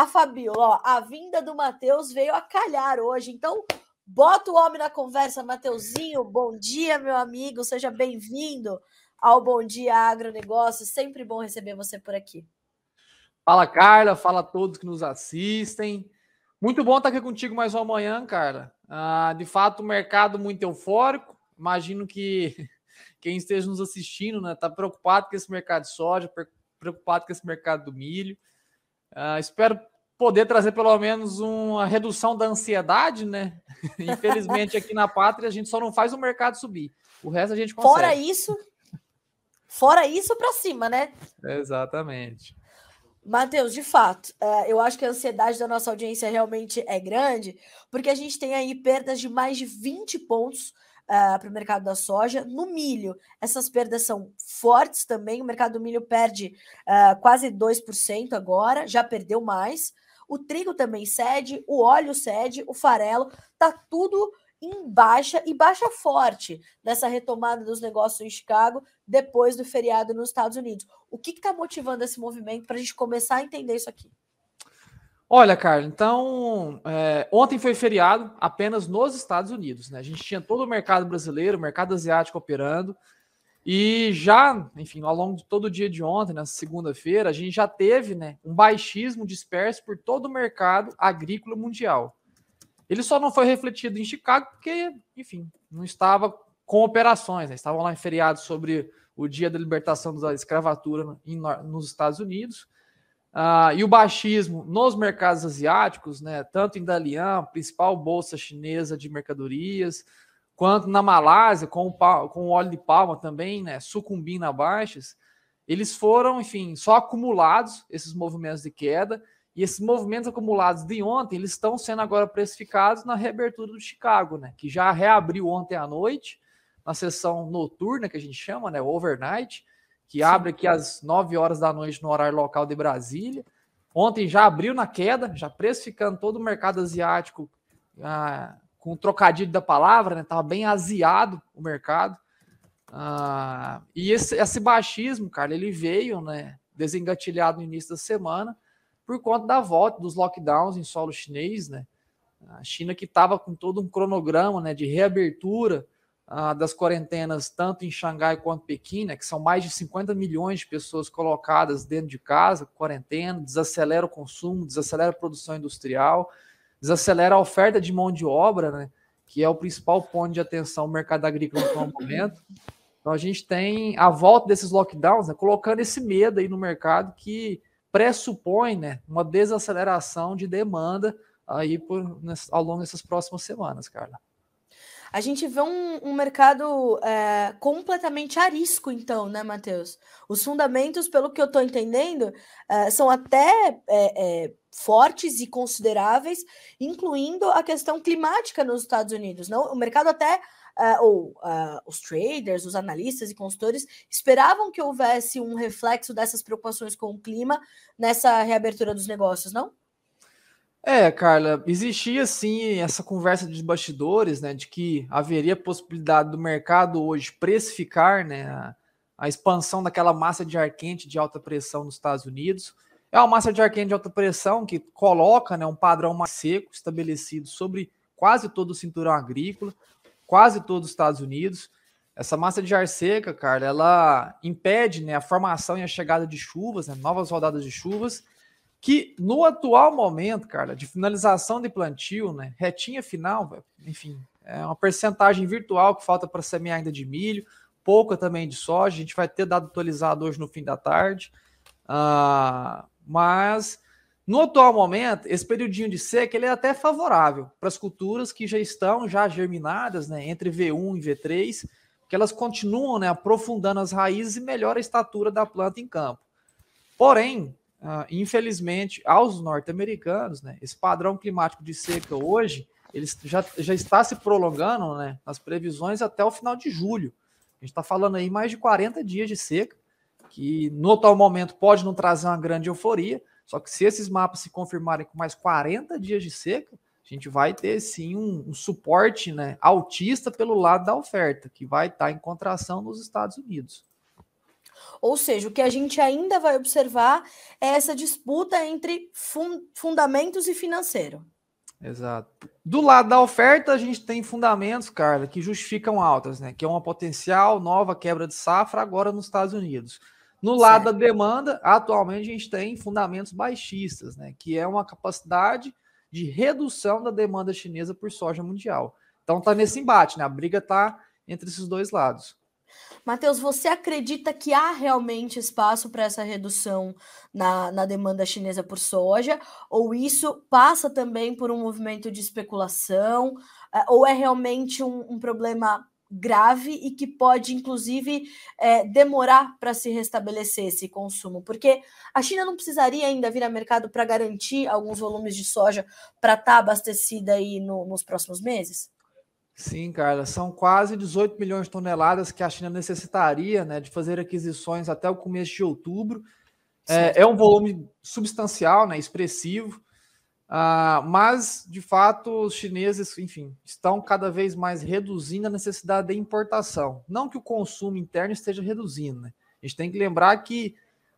a Fabiola. Ó, a vinda do Matheus veio a calhar hoje. Então, bota o homem na conversa, Mateuzinho. Bom dia, meu amigo. Seja bem-vindo ao Bom Dia Agronegócio. Sempre bom receber você por aqui. Fala, Carla. Fala a todos que nos assistem. Muito bom estar aqui contigo mais uma manhã, Carla. Ah, de fato, o mercado muito eufórico. Imagino que quem esteja nos assistindo está né, preocupado com esse mercado de soja, preocupado com esse mercado do milho. Uh, espero poder trazer pelo menos uma redução da ansiedade, né? Infelizmente, aqui na pátria, a gente só não faz o mercado subir. O resto a gente consegue. Fora isso, fora isso para cima, né? Exatamente. Matheus, de fato, uh, eu acho que a ansiedade da nossa audiência realmente é grande, porque a gente tem aí perdas de mais de 20 pontos uh, para o mercado da soja. No milho, essas perdas são fortes também. O mercado do milho perde uh, quase 2% agora, já perdeu mais. O trigo também cede, o óleo cede, o farelo, tá tudo em baixa e baixa forte nessa retomada dos negócios em Chicago depois do feriado nos Estados Unidos. O que está motivando esse movimento para a gente começar a entender isso aqui? Olha, Carlos, então é, ontem foi feriado apenas nos Estados Unidos, né? A gente tinha todo o mercado brasileiro, o mercado asiático operando, e já, enfim, ao longo de todo o dia de ontem, na segunda-feira, a gente já teve né, um baixismo disperso por todo o mercado agrícola mundial. Ele só não foi refletido em Chicago porque, enfim, não estava com operações, né? estavam lá em feriado sobre o dia da libertação da escravatura nos Estados Unidos. Uh, e o baixismo nos mercados asiáticos, né, tanto em Dalian, principal bolsa chinesa de mercadorias, quanto na Malásia, com o, com o óleo de palma também, né, sucumbindo a baixas, eles foram, enfim, só acumulados, esses movimentos de queda, e esses movimentos acumulados de ontem, eles estão sendo agora precificados na reabertura do Chicago, né, que já reabriu ontem à noite, na sessão noturna, que a gente chama, né, overnight, que abre aqui às 9 horas da noite no horário local de Brasília. Ontem já abriu na queda, já precificando todo o mercado asiático ah, com o trocadilho da palavra, né? Tava bem aziado o mercado. Ah, e esse, esse baixismo, cara, ele veio, né? Desengatilhado no início da semana por conta da volta dos lockdowns em solo chinês, né? A China que estava com todo um cronograma, né, de reabertura ah, das quarentenas, tanto em Xangai quanto Pequim, né, que são mais de 50 milhões de pessoas colocadas dentro de casa, quarentena, desacelera o consumo, desacelera a produção industrial, desacelera a oferta de mão de obra, né, que é o principal ponto de atenção do mercado agrícola no momento. Então a gente tem a volta desses lockdowns, né, colocando esse medo aí no mercado que pressupõe né, uma desaceleração de demanda aí por, ao longo dessas próximas semanas, Carla. A gente vê um, um mercado é, completamente arisco, então, né, Matheus? Os fundamentos, pelo que eu estou entendendo, é, são até é, fortes e consideráveis, incluindo a questão climática nos Estados Unidos. Não? O mercado até Uh, ou uh, os traders, os analistas e consultores esperavam que houvesse um reflexo dessas preocupações com o clima nessa reabertura dos negócios, não? É, Carla, existia sim essa conversa de bastidores, né, de que haveria possibilidade do mercado hoje precificar, né, a, a, expansão daquela massa de ar quente de alta pressão nos Estados Unidos. É uma massa de ar quente de alta pressão que coloca, né, um padrão mais seco estabelecido sobre quase todo o cinturão agrícola, quase todos os Estados Unidos. Essa massa de ar seca, Carla, ela impede, né, a formação e a chegada de chuvas, né, novas rodadas de chuvas que no atual momento, cara, de finalização de plantio, né, retinha final, enfim, é uma percentagem virtual que falta para semear ainda de milho, pouca também de soja, a gente vai ter dado atualizado hoje no fim da tarde, uh, mas no atual momento, esse periodinho de seca ele é até favorável para as culturas que já estão já germinadas, né, entre V1 e V3, que elas continuam né, aprofundando as raízes e melhora a estatura da planta em campo. Porém, Uh, infelizmente, aos norte-americanos, né, esse padrão climático de seca hoje, ele já, já está se prolongando né, nas previsões até o final de julho. A gente está falando aí mais de 40 dias de seca, que no atual momento pode não trazer uma grande euforia, só que se esses mapas se confirmarem com mais 40 dias de seca, a gente vai ter sim um, um suporte né, altista pelo lado da oferta, que vai estar tá em contração nos Estados Unidos. Ou seja, o que a gente ainda vai observar é essa disputa entre fun fundamentos e financeiro. Exato. Do lado da oferta, a gente tem fundamentos, Carla, que justificam altas, né? Que é uma potencial nova quebra de safra agora nos Estados Unidos. No lado certo. da demanda, atualmente a gente tem fundamentos baixistas, né? Que é uma capacidade de redução da demanda chinesa por soja mundial. Então tá nesse embate, né? A briga tá entre esses dois lados. Matheus, você acredita que há realmente espaço para essa redução na, na demanda chinesa por soja? Ou isso passa também por um movimento de especulação? Eh, ou é realmente um, um problema grave e que pode, inclusive, é, demorar para se restabelecer esse consumo? Porque a China não precisaria ainda vir a mercado para garantir alguns volumes de soja para estar tá abastecida aí no, nos próximos meses? Sim, Carla, são quase 18 milhões de toneladas que a China necessitaria né, de fazer aquisições até o começo de outubro. É, é, um volume substancial, né, expressivo, uh, mas de fato os chineses, enfim, estão cada vez mais reduzindo a necessidade de importação. Não que o consumo interno esteja reduzindo, né? A gente tem que lembrar que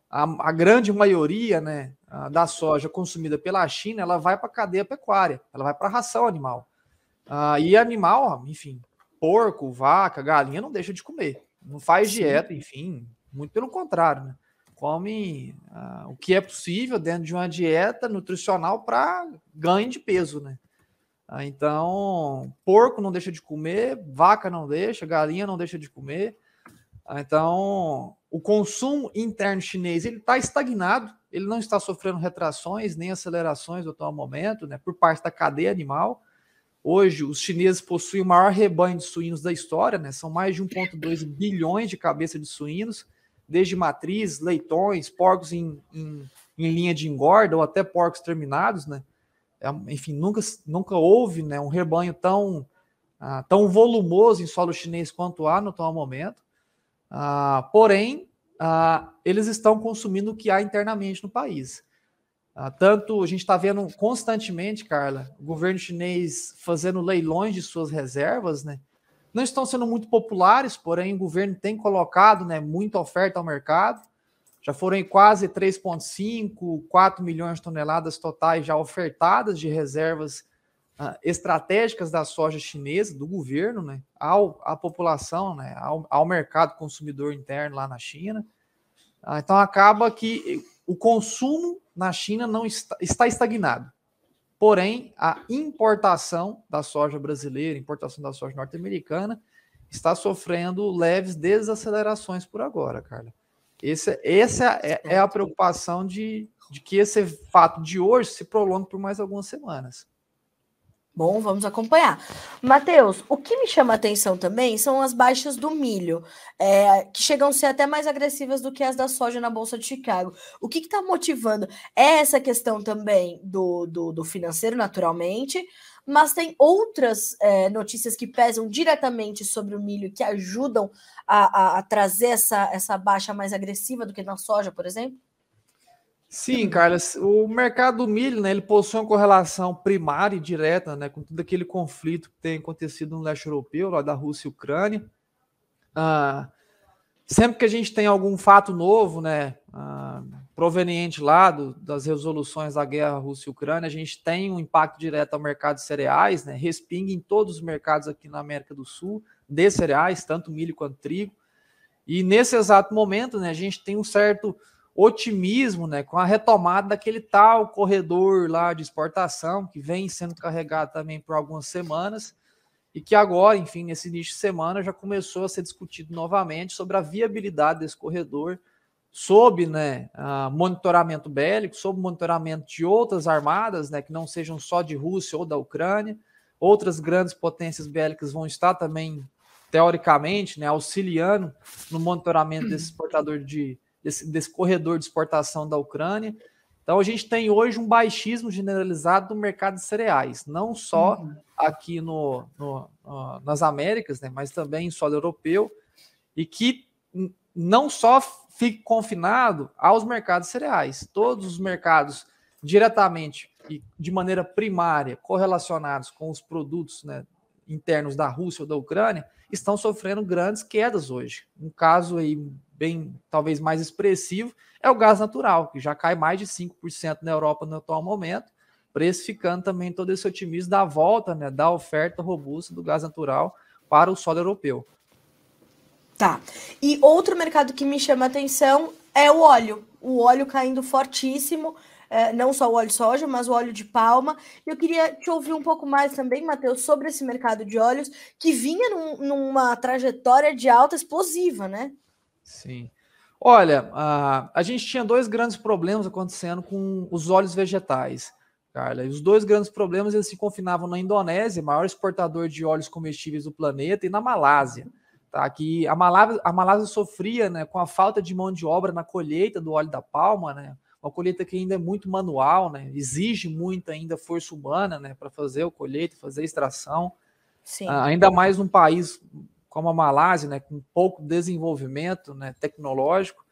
a, a grande maioria né, da soja consumida pela China ela vai para a cadeia pecuária, ela vai para a ração animal. Ah, e animal, enfim, porco, vaca, galinha não deixa de comer. Não faz Sim. dieta, enfim, muito pelo contrário, né? Come ah, o que é possível dentro de uma dieta nutricional para ganho de peso, né? Ah, então, porco não deixa de comer, vaca não deixa, galinha não deixa de comer. Ah, então, o consumo interno chinês ele está estagnado, ele não está sofrendo retrações nem acelerações no atual momento, né, por parte da cadeia animal. Hoje, os chineses possuem o maior rebanho de suínos da história, né? São mais de 1,2 bilhões de cabeças de suínos, desde matrizes, leitões, porcos em, em, em, linha de engorda ou até porcos terminados, né? É, enfim, nunca, nunca houve né, um rebanho tão, ah, tão volumoso em solo chinês quanto há no atual momento. Ah, porém, ah, eles estão consumindo o que há internamente no país. Ah, tanto a gente está vendo constantemente, Carla, o governo chinês fazendo leilões de suas reservas, né? Não estão sendo muito populares, porém o governo tem colocado né, muita oferta ao mercado. Já foram quase 3,5, 4 milhões de toneladas totais já ofertadas de reservas uh, estratégicas da soja chinesa, do governo, né, ao, à população, né, ao, ao mercado consumidor interno lá na China. Uh, então acaba que o consumo na China não está, está estagnado. Porém, a importação da soja brasileira, importação da soja norte-americana, está sofrendo leves desacelerações por agora, Carla. Esse, essa é, é a preocupação de, de que esse fato de hoje se prolongue por mais algumas semanas. Bom, vamos acompanhar. Matheus, o que me chama a atenção também são as baixas do milho, é, que chegam a ser até mais agressivas do que as da soja na Bolsa de Chicago. O que está motivando? É essa questão também do, do, do, financeiro, naturalmente, mas tem outras é, notícias que pesam diretamente sobre o milho que ajudam a, a, a trazer essa, essa baixa mais agressiva do que na soja, por exemplo? Sim, Carlos, o mercado do milho, né, ele possui uma correlação primária e direta, né, com todo aquele conflito que tem acontecido no leste europeu, lá da Rússia e Ucrânia. Ah, sempre que a gente tem algum fato novo, né, ah, proveniente lá do, das resoluções da guerra Rússia e Ucrânia, a gente tem um impacto direto ao mercado de cereais, né, respinga em todos os mercados aqui na América do Sul, de cereais, tanto milho quanto trigo. E nesse exato momento, né, a gente tem um certo otimismo né, com a retomada daquele tal corredor lá de exportação que vem sendo carregado também por algumas semanas e que agora, enfim, nesse início de semana já começou a ser discutido novamente sobre a viabilidade desse corredor sob né, monitoramento bélico, sob monitoramento de outras armadas, né, que não sejam só de Rússia ou da Ucrânia. Outras grandes potências bélicas vão estar também, teoricamente, né, auxiliando no monitoramento desse exportador de, desse, desse corredor de exportação da Ucrânia. Então a gente tem hoje um baixismo generalizado no mercado de cereais, não só uhum. aqui no, no, no, nas Américas, né, mas também em solo europeu, e que não só fique confinado aos mercados cereais, todos os mercados diretamente e de maneira primária correlacionados com os produtos né, internos da Rússia ou da Ucrânia estão sofrendo grandes quedas hoje. Um caso aí bem, talvez mais expressivo, é o gás natural, que já cai mais de 5% na Europa no atual momento, precificando também todo esse otimismo da volta, né, da oferta robusta do gás natural para o solo europeu. Tá. E outro mercado que me chama atenção é o óleo. O óleo caindo fortíssimo, é, não só o óleo de soja, mas o óleo de palma. Eu queria te ouvir um pouco mais também, Matheus, sobre esse mercado de óleos que vinha num, numa trajetória de alta explosiva, né? Sim. Olha, a, a gente tinha dois grandes problemas acontecendo com os óleos vegetais. Carla. E os dois grandes problemas eles se confinavam na Indonésia, maior exportador de óleos comestíveis do planeta, e na Malásia. Tá? Que a Malásia, a Malásia sofria né, com a falta de mão de obra na colheita do óleo da palma, né? Uma colheita que ainda é muito manual, né? Exige muito ainda força humana, né? Para fazer o colheita, fazer a extração. Sim. Ah, ainda mais num país como a Malásia, né? Com pouco desenvolvimento né, tecnológico.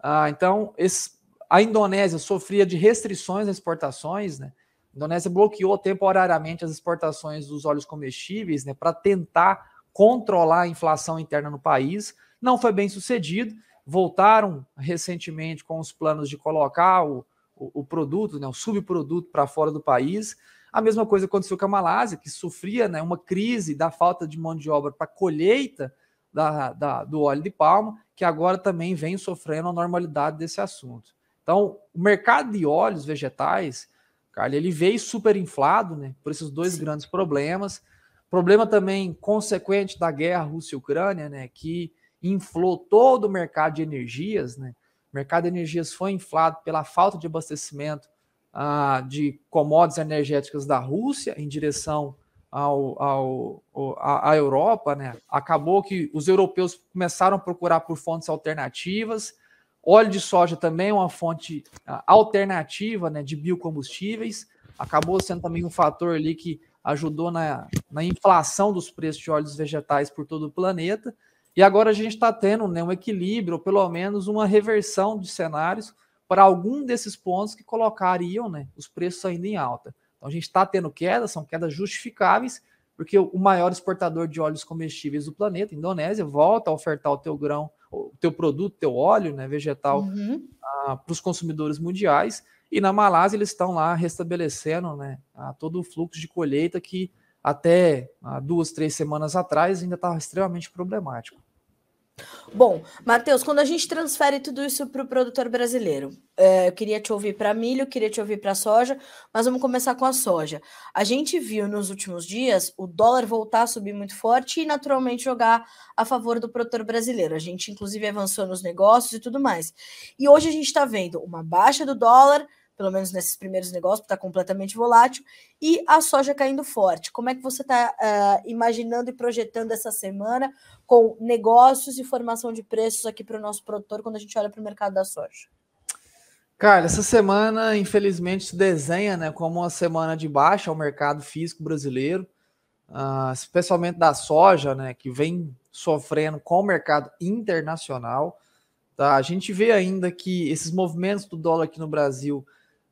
Ah, então, esse, a Indonésia sofria de restrições às exportações, né? A Indonésia bloqueou temporariamente as exportações dos óleos comestíveis, né? Para tentar controlar a inflação interna no país. Não foi bem sucedido. Voltaram recentemente com os planos de colocar o, o, o produto, né, o subproduto para fora do país. A mesma coisa aconteceu com a Malásia, que sofria né, uma crise da falta de mão de obra para colheita da, da, do óleo de palma, que agora também vem sofrendo a normalidade desse assunto. Então, o mercado de óleos vegetais, Carlos, ele veio super inflado né, por esses dois Sim. grandes problemas. Problema também consequente da guerra Rússia-Ucrânia, né, que inflou todo o mercado de energias, né? O mercado de energias foi inflado pela falta de abastecimento ah, de commodities energéticas da Rússia em direção ao, ao, ao, à Europa, né? Acabou que os europeus começaram a procurar por fontes alternativas. Óleo de soja também é uma fonte ah, alternativa né, de biocombustíveis. Acabou sendo também um fator ali que ajudou na, na inflação dos preços de óleos vegetais por todo o planeta. E agora a gente está tendo né, um equilíbrio, ou pelo menos uma reversão de cenários para algum desses pontos que colocariam né, os preços ainda em alta. Então a gente está tendo quedas, são quedas justificáveis, porque o maior exportador de óleos comestíveis do planeta, Indonésia, volta a ofertar o teu grão, o teu produto, teu óleo né, vegetal uhum. uh, para os consumidores mundiais. E na Malásia eles estão lá restabelecendo né, todo o fluxo de colheita que até duas, três semanas atrás ainda estava extremamente problemático. Bom, Matheus, quando a gente transfere tudo isso para o produtor brasileiro, é, eu queria te ouvir para milho, queria te ouvir para soja, mas vamos começar com a soja. A gente viu nos últimos dias o dólar voltar a subir muito forte e naturalmente jogar a favor do produtor brasileiro. A gente, inclusive, avançou nos negócios e tudo mais. E hoje a gente está vendo uma baixa do dólar, pelo menos nesses primeiros negócios, está completamente volátil, e a soja caindo forte. Como é que você está uh, eh, imaginando e projetando essa semana com negócios e formação de preços aqui para o nosso produtor quando a gente olha para o mercado da soja? Cara, essa semana, infelizmente, se desenha né, como uma semana de baixa ao mercado físico brasileiro, uh, especialmente da soja, né, que vem sofrendo com o mercado internacional. Tá? A gente vê ainda que esses movimentos do dólar aqui no Brasil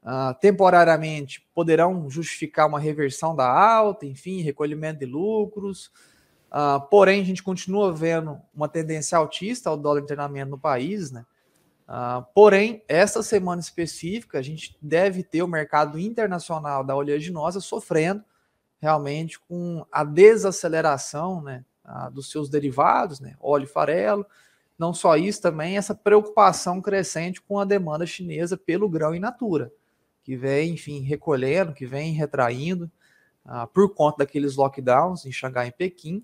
uh, temporariamente poderão justificar uma reversão da alta, enfim, recolhimento de lucros. Uh, porém, a gente continua vendo uma tendência altista ao dólar internamento no país, né? Uh, porém, essa semana específica, a gente deve ter o mercado internacional da oleaginosa sofrendo realmente com a desaceleração né, uh, dos seus derivados, né, óleo e farelo. Não só isso, também essa preocupação crescente com a demanda chinesa pelo grão in natura que vem, enfim, recolhendo, que vem retraindo uh, por conta daqueles lockdowns em Xangai e Pequim.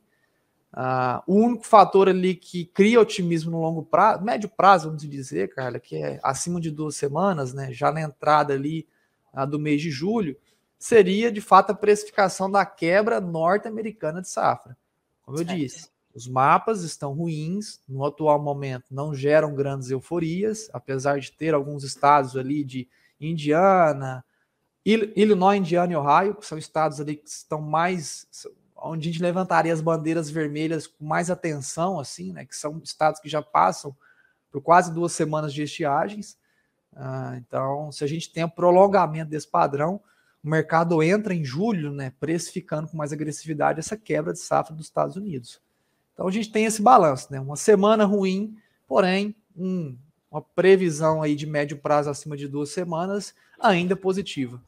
Uh, o único fator ali que cria otimismo no longo prazo, médio prazo, vamos dizer, Carla, que é acima de duas semanas, né, já na entrada ali uh, do mês de julho, seria de fato a precificação da quebra norte-americana de safra. Como eu certo. disse, os mapas estão ruins, no atual momento não geram grandes euforias, apesar de ter alguns estados ali de Indiana, Illinois, Indiana e Ohio, que são estados ali que estão mais onde a gente levantaria as bandeiras vermelhas com mais atenção, assim, né? Que são estados que já passam por quase duas semanas de estiagens. Ah, então, se a gente tem o um prolongamento desse padrão, o mercado entra em julho, né? Precificando com mais agressividade essa quebra de safra dos Estados Unidos. Então a gente tem esse balanço, né? Uma semana ruim, porém um, uma previsão aí de médio prazo acima de duas semanas ainda positiva.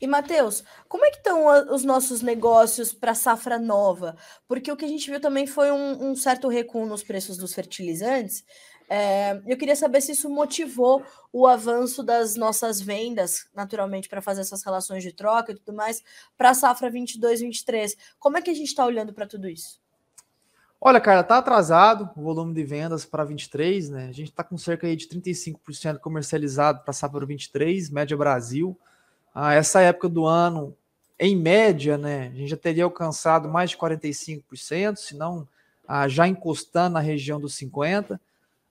E, Matheus, como é que estão os nossos negócios para safra nova? Porque o que a gente viu também foi um, um certo recuo nos preços dos fertilizantes. É, eu queria saber se isso motivou o avanço das nossas vendas, naturalmente, para fazer essas relações de troca e tudo mais, para a safra 22-23. Como é que a gente está olhando para tudo isso? Olha, cara, tá atrasado o volume de vendas para 23, né? A gente está com cerca aí de 35% comercializado para safra 23, média Brasil a essa época do ano, em média, né, a gente já teria alcançado mais de 45%, se não ah, já encostando na região dos 50%.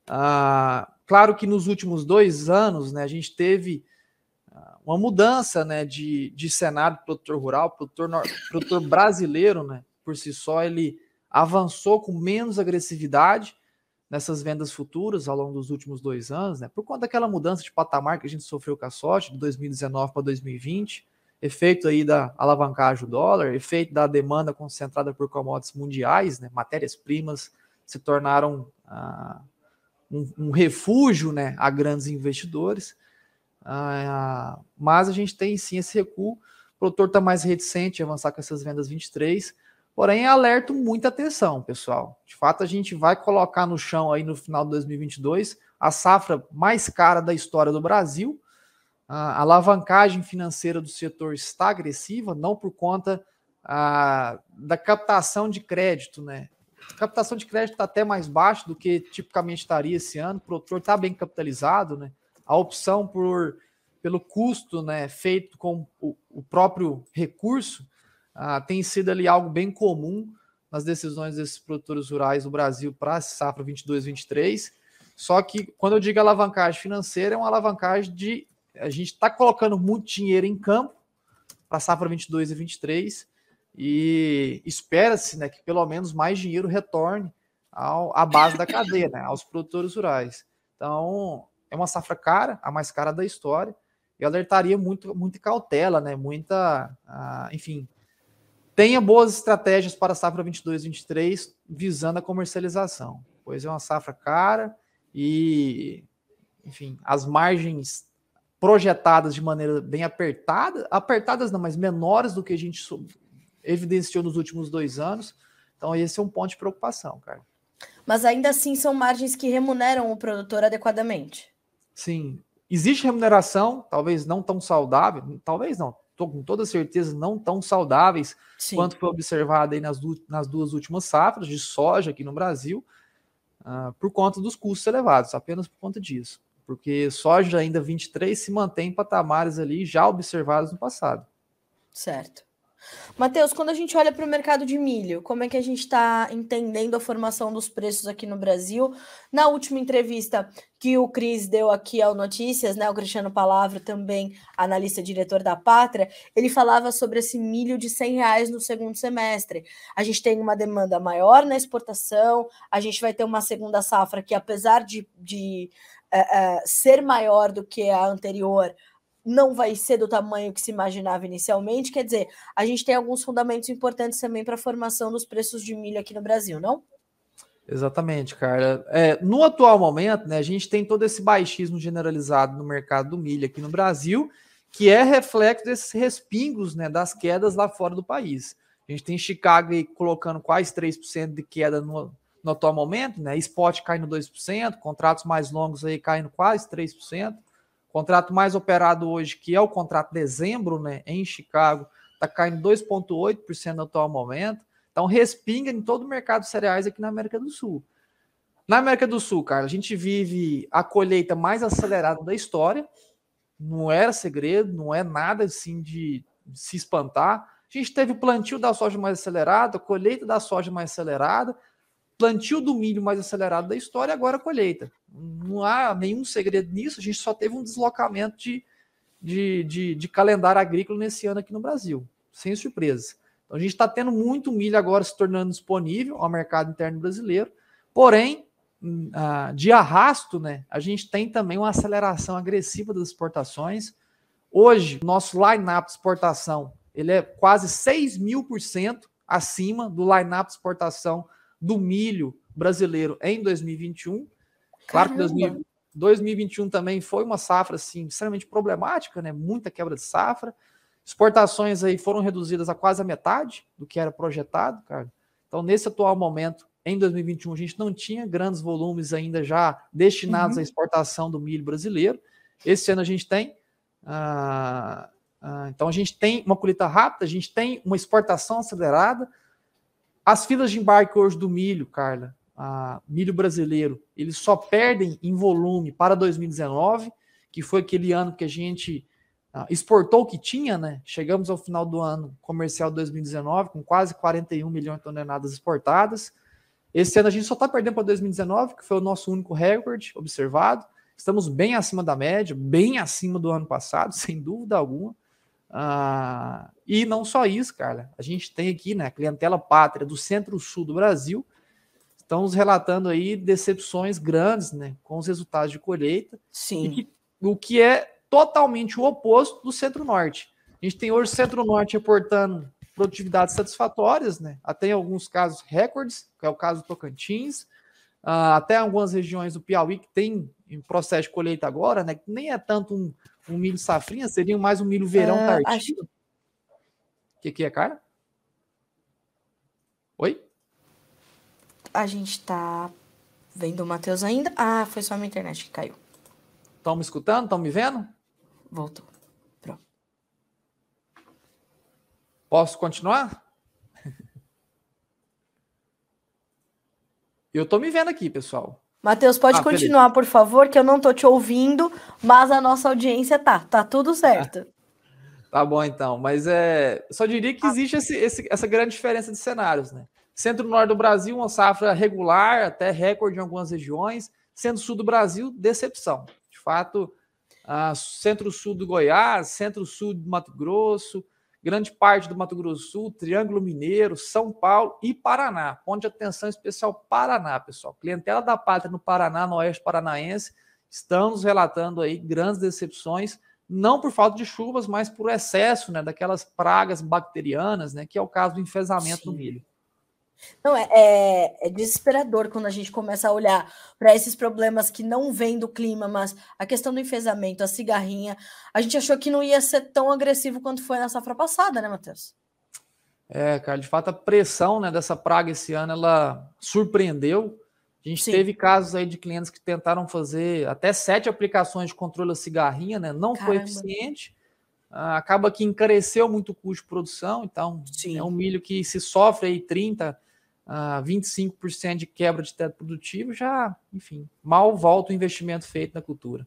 Ah, claro que nos últimos dois anos né, a gente teve ah, uma mudança né, de, de cenário produtor rural, produtor, produtor brasileiro, né, por si só, ele avançou com menos agressividade nessas vendas futuras ao longo dos últimos dois anos, né, por conta daquela mudança de patamar que a gente sofreu com a sorte de 2019 para 2020, efeito aí da alavancagem do dólar, efeito da demanda concentrada por commodities mundiais, né, matérias-primas se tornaram ah, um, um, refúgio né, a grandes investidores, ah, mas a gente tem sim esse recuo, o produtor está mais reticente a avançar com essas vendas 23, Porém, alerto muita atenção, pessoal. De fato, a gente vai colocar no chão aí no final de 2022 a safra mais cara da história do Brasil. A alavancagem financeira do setor está agressiva, não por conta a, da captação de crédito, né? A captação de crédito está até mais baixo do que tipicamente estaria esse ano. O produtor está bem capitalizado, né? A opção por pelo custo, né, feito com o, o próprio recurso, ah, tem sido ali algo bem comum nas decisões desses produtores rurais do Brasil para a safra 22-23. Só que quando eu digo alavancagem financeira, é uma alavancagem de a gente está colocando muito dinheiro em campo para a safra 22 e 23 e espera-se né, que pelo menos mais dinheiro retorne ao, à base da cadeia, né, aos produtores rurais. Então, é uma safra cara, a mais cara da história, e alertaria muito, muita cautela, né, muita, ah, enfim, tenha boas estratégias para a safra 22-23 visando a comercialização, pois é uma safra cara e, enfim, as margens projetadas de maneira bem apertada, apertadas não, mas menores do que a gente evidenciou nos últimos dois anos. Então, esse é um ponto de preocupação, cara. Mas ainda assim são margens que remuneram o produtor adequadamente. Sim. Existe remuneração, talvez não tão saudável, talvez não, com toda certeza, não tão saudáveis Sim. quanto foi observado aí nas, du nas duas últimas safras de soja aqui no Brasil, uh, por conta dos custos elevados, apenas por conta disso. Porque soja ainda 23 se mantém em patamares ali já observados no passado. Certo. Matheus, quando a gente olha para o mercado de milho, como é que a gente está entendendo a formação dos preços aqui no Brasil? Na última entrevista que o Cris deu aqui ao Notícias, né, o Cristiano Palavra, também analista diretor da Pátria, ele falava sobre esse milho de 100 reais no segundo semestre. A gente tem uma demanda maior na exportação, a gente vai ter uma segunda safra que, apesar de, de é, é, ser maior do que a anterior, não vai ser do tamanho que se imaginava inicialmente. Quer dizer, a gente tem alguns fundamentos importantes também para a formação dos preços de milho aqui no Brasil, não? Exatamente, cara. É, no atual momento, né, a gente tem todo esse baixismo generalizado no mercado do milho aqui no Brasil, que é reflexo desses respingos né, das quedas lá fora do país. A gente tem Chicago aí colocando quase 3% de queda no, no atual momento, né? Spot caindo 2%, contratos mais longos aí caindo quase 3%. Contrato mais operado hoje, que é o contrato de dezembro, né, em Chicago, está caindo 2,8% no atual momento. Então, respinga em todo o mercado de cereais aqui na América do Sul. Na América do Sul, cara, a gente vive a colheita mais acelerada da história. Não era segredo, não é nada assim de, se espantar. A gente teve o plantio da soja mais acelerado, a colheita da soja mais acelerada, plantio do milho mais acelerado da história agora a colheita. Não há nenhum segredo nisso, a gente só teve um deslocamento de, de, de, de calendário agrícola nesse ano aqui no Brasil, sem surpresa. Então a gente está tendo muito milho agora se tornando disponível ao mercado interno brasileiro, porém, hum, de arrasto, né, a gente tem também uma aceleração agressiva das exportações. Hoje, nosso line-up de exportação ele é quase 6 mil por cento acima do line-up de exportação do milho brasileiro em 2021. Claro que 2000, 2021 também foi uma safra assim, extremamente problemática, né? Muita quebra de safra. Exportações aí foram reduzidas a quase a metade do que era projetado, cara. Então, nesse atual momento, em 2021, a gente não tinha grandes volumes ainda já destinados uhum. à exportação do milho brasileiro. Esse ano a gente tem. Ah, ah, então, a gente tem uma colheita rápida, a gente tem uma exportação acelerada. As filas de embarque hoje do milho, Carla, ah, milho brasileiro, eles só perdem em volume para 2019, que foi aquele ano que a gente ah, exportou o que tinha, né? Chegamos ao final do ano comercial 2019 com quase 41 milhões de toneladas exportadas. Esse ano a gente só está perdendo para 2019, que foi o nosso único recorde observado. Estamos bem acima da média, bem acima do ano passado, sem dúvida alguma. Ah, e não só isso, cara. A gente tem aqui, né, a clientela pátria do centro-sul do Brasil. Estamos relatando aí decepções grandes, né, com os resultados de colheita. Sim. Que, o que é totalmente o oposto do centro-norte. A gente tem hoje o centro-norte reportando produtividades satisfatórias, né? Até em alguns casos recordes, que é o caso do Tocantins, uh, até algumas regiões do Piauí que tem em processo de colheita agora, né? Que nem é tanto um, um milho safrinha, seria mais um milho verão uh, tardio. Acho... O que, que é, cara? A gente tá vendo o Matheus ainda. Ah, foi só a minha internet que caiu. Estão me escutando? Estão me vendo? Voltou. Pronto. Posso continuar? Eu tô me vendo aqui, pessoal. Matheus, pode ah, continuar, por favor, que eu não tô te ouvindo, mas a nossa audiência tá. Tá tudo certo. Tá bom, então. Mas é, só diria que existe esse, esse, essa grande diferença de cenários, né? Centro-norte do Brasil, uma safra regular, até recorde em algumas regiões. Centro-sul do Brasil, decepção. De fato, centro-sul do Goiás, centro-sul do Mato Grosso, grande parte do Mato Grosso Sul, Triângulo Mineiro, São Paulo e Paraná. Ponto de atenção especial Paraná, pessoal. Clientela da pátria no Paraná, no Oeste Paranaense, estamos relatando aí grandes decepções, não por falta de chuvas, mas por excesso né, daquelas pragas bacterianas, né, que é o caso do enfesamento Sim. do milho. Não, é, é, é, desesperador quando a gente começa a olhar para esses problemas que não vêm do clima, mas a questão do enfesamento, a cigarrinha. A gente achou que não ia ser tão agressivo quanto foi na safra passada, né, Matheus? É, cara, de fato a pressão né, dessa praga esse ano ela surpreendeu. A gente Sim. teve casos aí de clientes que tentaram fazer até sete aplicações de controle da cigarrinha, né? Não Caramba. foi eficiente. Ah, acaba que encareceu muito o custo de produção, então Sim. é um milho que se sofre aí 30, uh, 25% de quebra de teto produtivo, já, enfim, mal volta o investimento feito na cultura.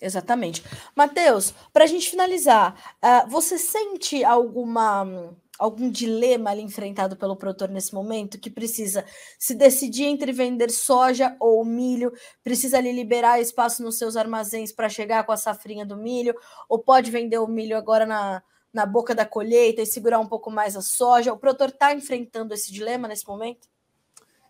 Exatamente. Matheus, para a gente finalizar, uh, você sente alguma algum dilema ali enfrentado pelo produtor nesse momento que precisa se decidir entre vender soja ou milho, precisa ali liberar espaço nos seus armazéns para chegar com a safrinha do milho, ou pode vender o milho agora na, na boca da colheita e segurar um pouco mais a soja? O produtor está enfrentando esse dilema nesse momento?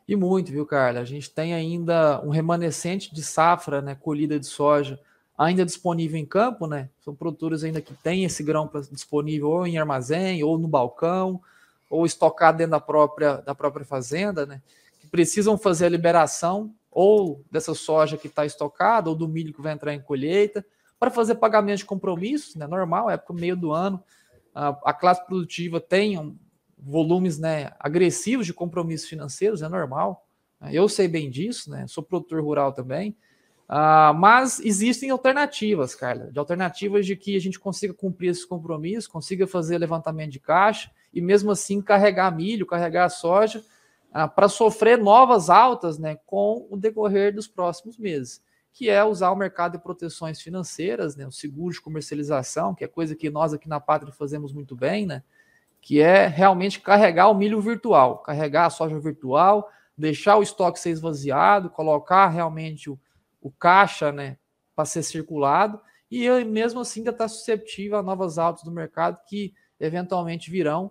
E muito, viu, Carla? A gente tem ainda um remanescente de safra, né, colhida de soja, ainda disponível em campo, né? São produtores ainda que têm esse grão disponível ou em armazém, ou no balcão, ou estocado dentro da própria, da própria fazenda, né? Que precisam fazer a liberação ou dessa soja que está estocada, ou do milho que vai entrar em colheita para fazer pagamento de compromissos, né? Normal, época meio do ano, a, classe produtiva tem um, volumes né, agressivos de compromissos financeiros, é normal. Né? Eu sei bem disso, né? Sou produtor rural também. Uh, mas existem alternativas, Carla, de alternativas de que a gente consiga cumprir esses compromissos, consiga fazer levantamento de caixa e mesmo assim carregar milho, carregar soja uh, para sofrer novas altas né, com o decorrer dos próximos meses que é usar o mercado de proteções financeiras, né, o seguro de comercialização, que é coisa que nós aqui na Pátria fazemos muito bem, né, que é realmente carregar o milho virtual, carregar a soja virtual, deixar o estoque ser esvaziado, colocar realmente o, o caixa né, para ser circulado, e mesmo assim ainda está susceptível a novas altas do mercado que eventualmente virão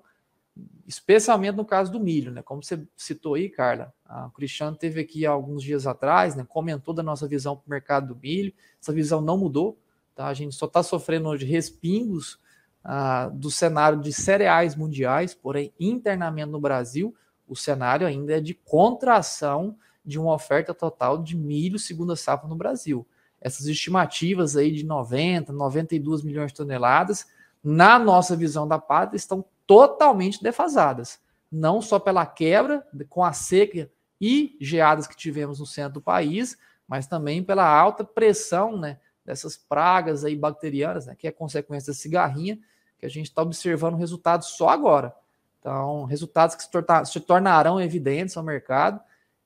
especialmente no caso do milho, né? Como você citou aí, Carla, o Cristiano teve aqui alguns dias atrás, né? Comentou da nossa visão para o mercado do milho. Essa visão não mudou, tá? A gente só está sofrendo hoje respingos ah, do cenário de cereais mundiais, porém internamente no Brasil o cenário ainda é de contração de uma oferta total de milho segunda safra no Brasil. Essas estimativas aí de 90, 92 milhões de toneladas, na nossa visão da pátria, estão totalmente defasadas. Não só pela quebra com a seca e geadas que tivemos no centro do país, mas também pela alta pressão né, dessas pragas aí bacterianas, né, que é consequência da cigarrinha, que a gente está observando resultados só agora. Então, resultados que se, torna, se tornarão evidentes ao mercado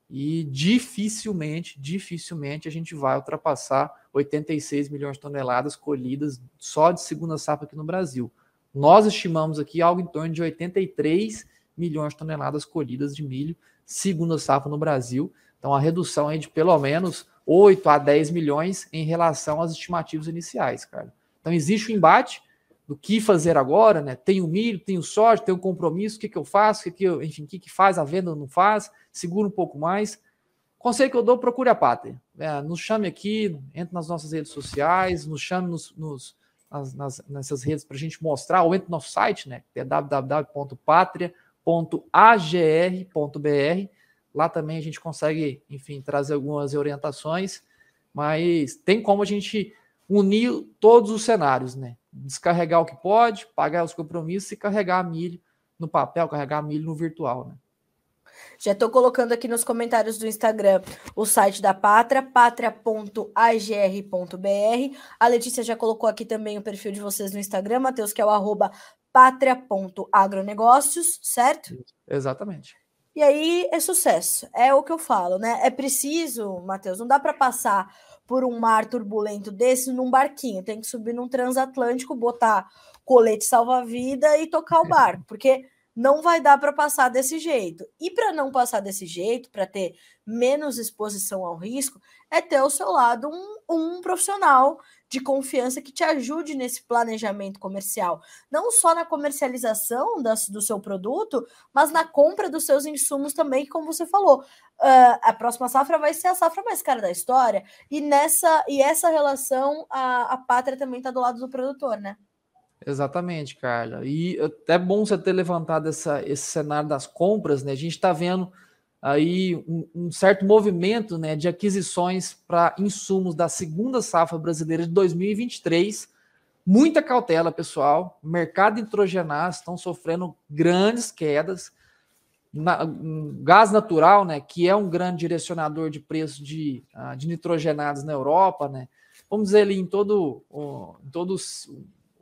e dificilmente, dificilmente a gente vai ultrapassar 86 milhões de toneladas colhidas só de segunda safra aqui no Brasil. Nós estimamos aqui algo em torno de 83 milhões de toneladas colhidas de milho segunda safra no Brasil. Então, a redução é de pelo menos 8 a 10 milhões em relação às estimativas iniciais, cara. Então, existe o um embate, do que fazer agora, né? Tenho milho, tenho soja, tenho compromisso, o que, que eu faço, o que, que eu, enfim, o que, que faz, a venda não faz, segura um pouco mais. Conselho que eu dou, procure a pátria. É, nos chame aqui, entre nas nossas redes sociais, nos chame nos, nos nas, nas, nessas redes para a gente mostrar, ou entre no nosso site, né? Que é www.patria.agr.br. Lá também a gente consegue, enfim, trazer algumas orientações, mas tem como a gente unir todos os cenários, né? Descarregar o que pode, pagar os compromissos e carregar milho no papel, carregar milho no virtual, né? Já estou colocando aqui nos comentários do Instagram o site da Pátria, pátria.agr.br. A Letícia já colocou aqui também o perfil de vocês no Instagram, Matheus, que é o arroba pátria.agronegócios, certo? Exatamente. E aí é sucesso, é o que eu falo, né? É preciso, Matheus, não dá para passar por um mar turbulento desse num barquinho. Tem que subir num transatlântico, botar colete salva-vida e tocar o barco, porque não vai dar para passar desse jeito. E para não passar desse jeito, para ter menos exposição ao risco, é ter ao seu lado um, um profissional de confiança que te ajude nesse planejamento comercial, não só na comercialização das, do seu produto, mas na compra dos seus insumos também, como você falou. Uh, a próxima safra vai ser a safra mais cara da história, e nessa e essa relação a, a pátria também está do lado do produtor, né? Exatamente, Carla. E é bom você ter levantado essa, esse cenário das compras, né? A gente está vendo aí um, um, certo movimento né, de aquisições para insumos da segunda safra brasileira de 2023. Muita cautela, pessoal. Mercado nitrogenado estão sofrendo grandes quedas. Na, um, gás natural, né, que é um grande direcionador de preço de, uh, de nitrogenados na Europa, né, vamos dizer ali em todo, uh, em todo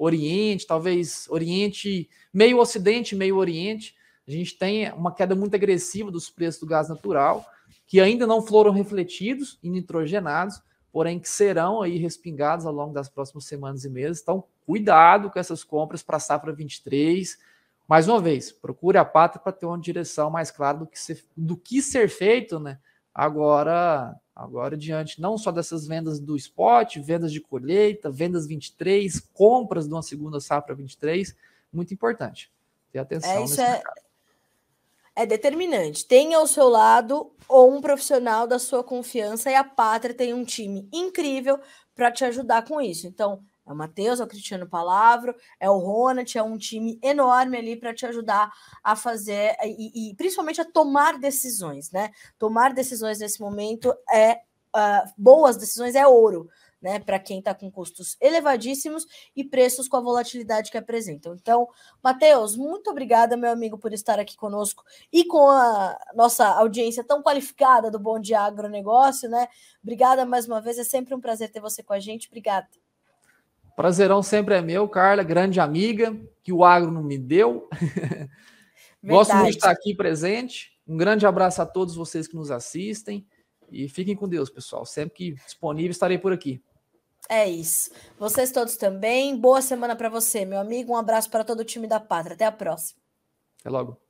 Oriente, talvez Oriente, meio Ocidente, meio Oriente, a gente tem uma queda muito agressiva dos preços do gás natural, que ainda não foram refletidos em nitrogenados, porém que serão aí respingados ao longo das próximas semanas e meses. Então, cuidado com essas compras para a safra 23. Mais uma vez, procure a pátria para ter uma direção mais clara do que ser, do que ser feito, né? Agora, agora diante não só dessas vendas do spot, vendas de colheita, vendas 23, compras de uma segunda safra 23, muito importante. Ter atenção é, isso é, mercado é determinante. Tenha ao seu lado ou um profissional da sua confiança e a Pátria tem um time incrível para te ajudar com isso. Então, é o Matheus, é o Cristiano Palavro, é o Ronald, é um time enorme ali para te ajudar a fazer e, e, principalmente a tomar decisões, né? Tomar decisões nesse momento é uh, boas decisões é ouro né, para quem está com custos elevadíssimos e preços com a volatilidade que apresentam. Então, Matheus, muito obrigada, meu amigo, por estar aqui conosco e com a nossa audiência tão qualificada do Bom Dia Agronegócio, né? Obrigada mais uma vez, é sempre um prazer ter você com a gente. Obrigada. Prazerão sempre é meu, Carla, grande amiga, que o agro não me deu. Gosto muito de estar aqui presente. Um grande abraço a todos vocês que nos assistem. E fiquem com Deus, pessoal. Sempre que disponível, estarei por aqui. É isso. Vocês todos também. Boa semana para você, meu amigo. Um abraço para todo o time da Pátria. Até a próxima. Até logo.